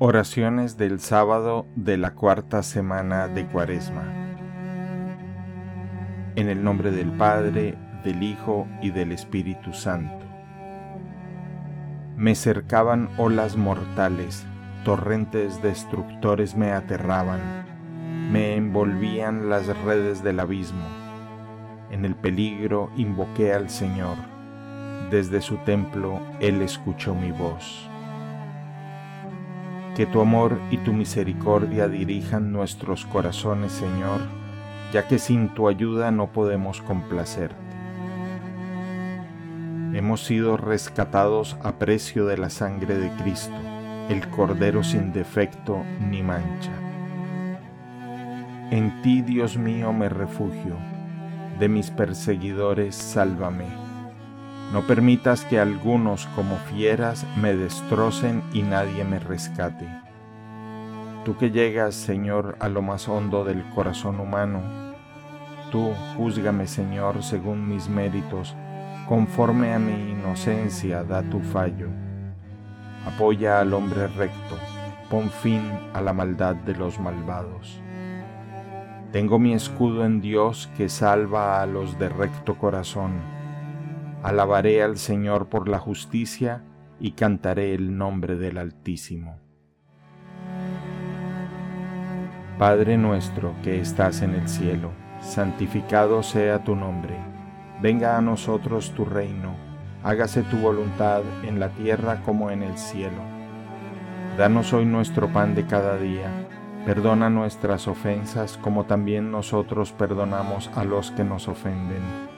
Oraciones del sábado de la cuarta semana de Cuaresma. En el nombre del Padre, del Hijo y del Espíritu Santo. Me cercaban olas mortales, torrentes destructores me aterraban, me envolvían las redes del abismo. En el peligro invoqué al Señor, desde su templo Él escuchó mi voz que tu amor y tu misericordia dirijan nuestros corazones, Señor, ya que sin tu ayuda no podemos complacerte. Hemos sido rescatados a precio de la sangre de Cristo, el Cordero sin defecto ni mancha. En ti, Dios mío, me refugio, de mis perseguidores sálvame no permitas que algunos como fieras me destrocen y nadie me rescate. Tú que llegas, Señor, a lo más hondo del corazón humano, tú júzgame, Señor, según mis méritos, conforme a mi inocencia da tu fallo. Apoya al hombre recto, pon fin a la maldad de los malvados. Tengo mi escudo en Dios que salva a los de recto corazón Alabaré al Señor por la justicia y cantaré el nombre del Altísimo. Padre nuestro que estás en el cielo, santificado sea tu nombre. Venga a nosotros tu reino, hágase tu voluntad en la tierra como en el cielo. Danos hoy nuestro pan de cada día, perdona nuestras ofensas como también nosotros perdonamos a los que nos ofenden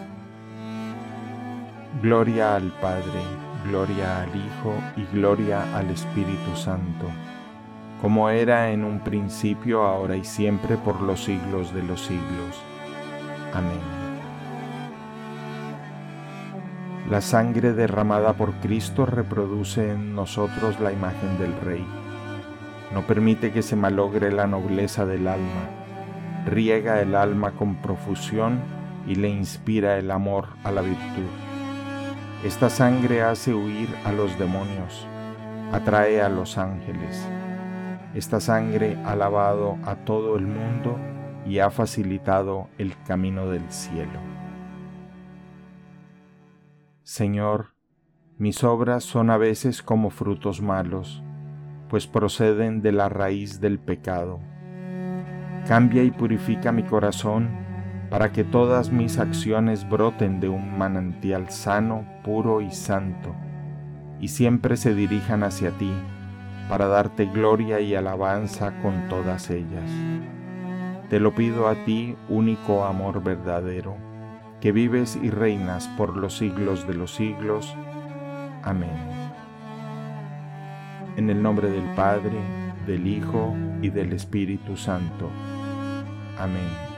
Gloria al Padre, gloria al Hijo y gloria al Espíritu Santo, como era en un principio, ahora y siempre, por los siglos de los siglos. Amén. La sangre derramada por Cristo reproduce en nosotros la imagen del Rey. No permite que se malogre la nobleza del alma. Riega el alma con profusión y le inspira el amor a la virtud. Esta sangre hace huir a los demonios, atrae a los ángeles. Esta sangre ha lavado a todo el mundo y ha facilitado el camino del cielo. Señor, mis obras son a veces como frutos malos, pues proceden de la raíz del pecado. Cambia y purifica mi corazón para que todas mis acciones broten de un manantial sano, puro y santo, y siempre se dirijan hacia ti, para darte gloria y alabanza con todas ellas. Te lo pido a ti, único amor verdadero, que vives y reinas por los siglos de los siglos. Amén. En el nombre del Padre, del Hijo y del Espíritu Santo. Amén.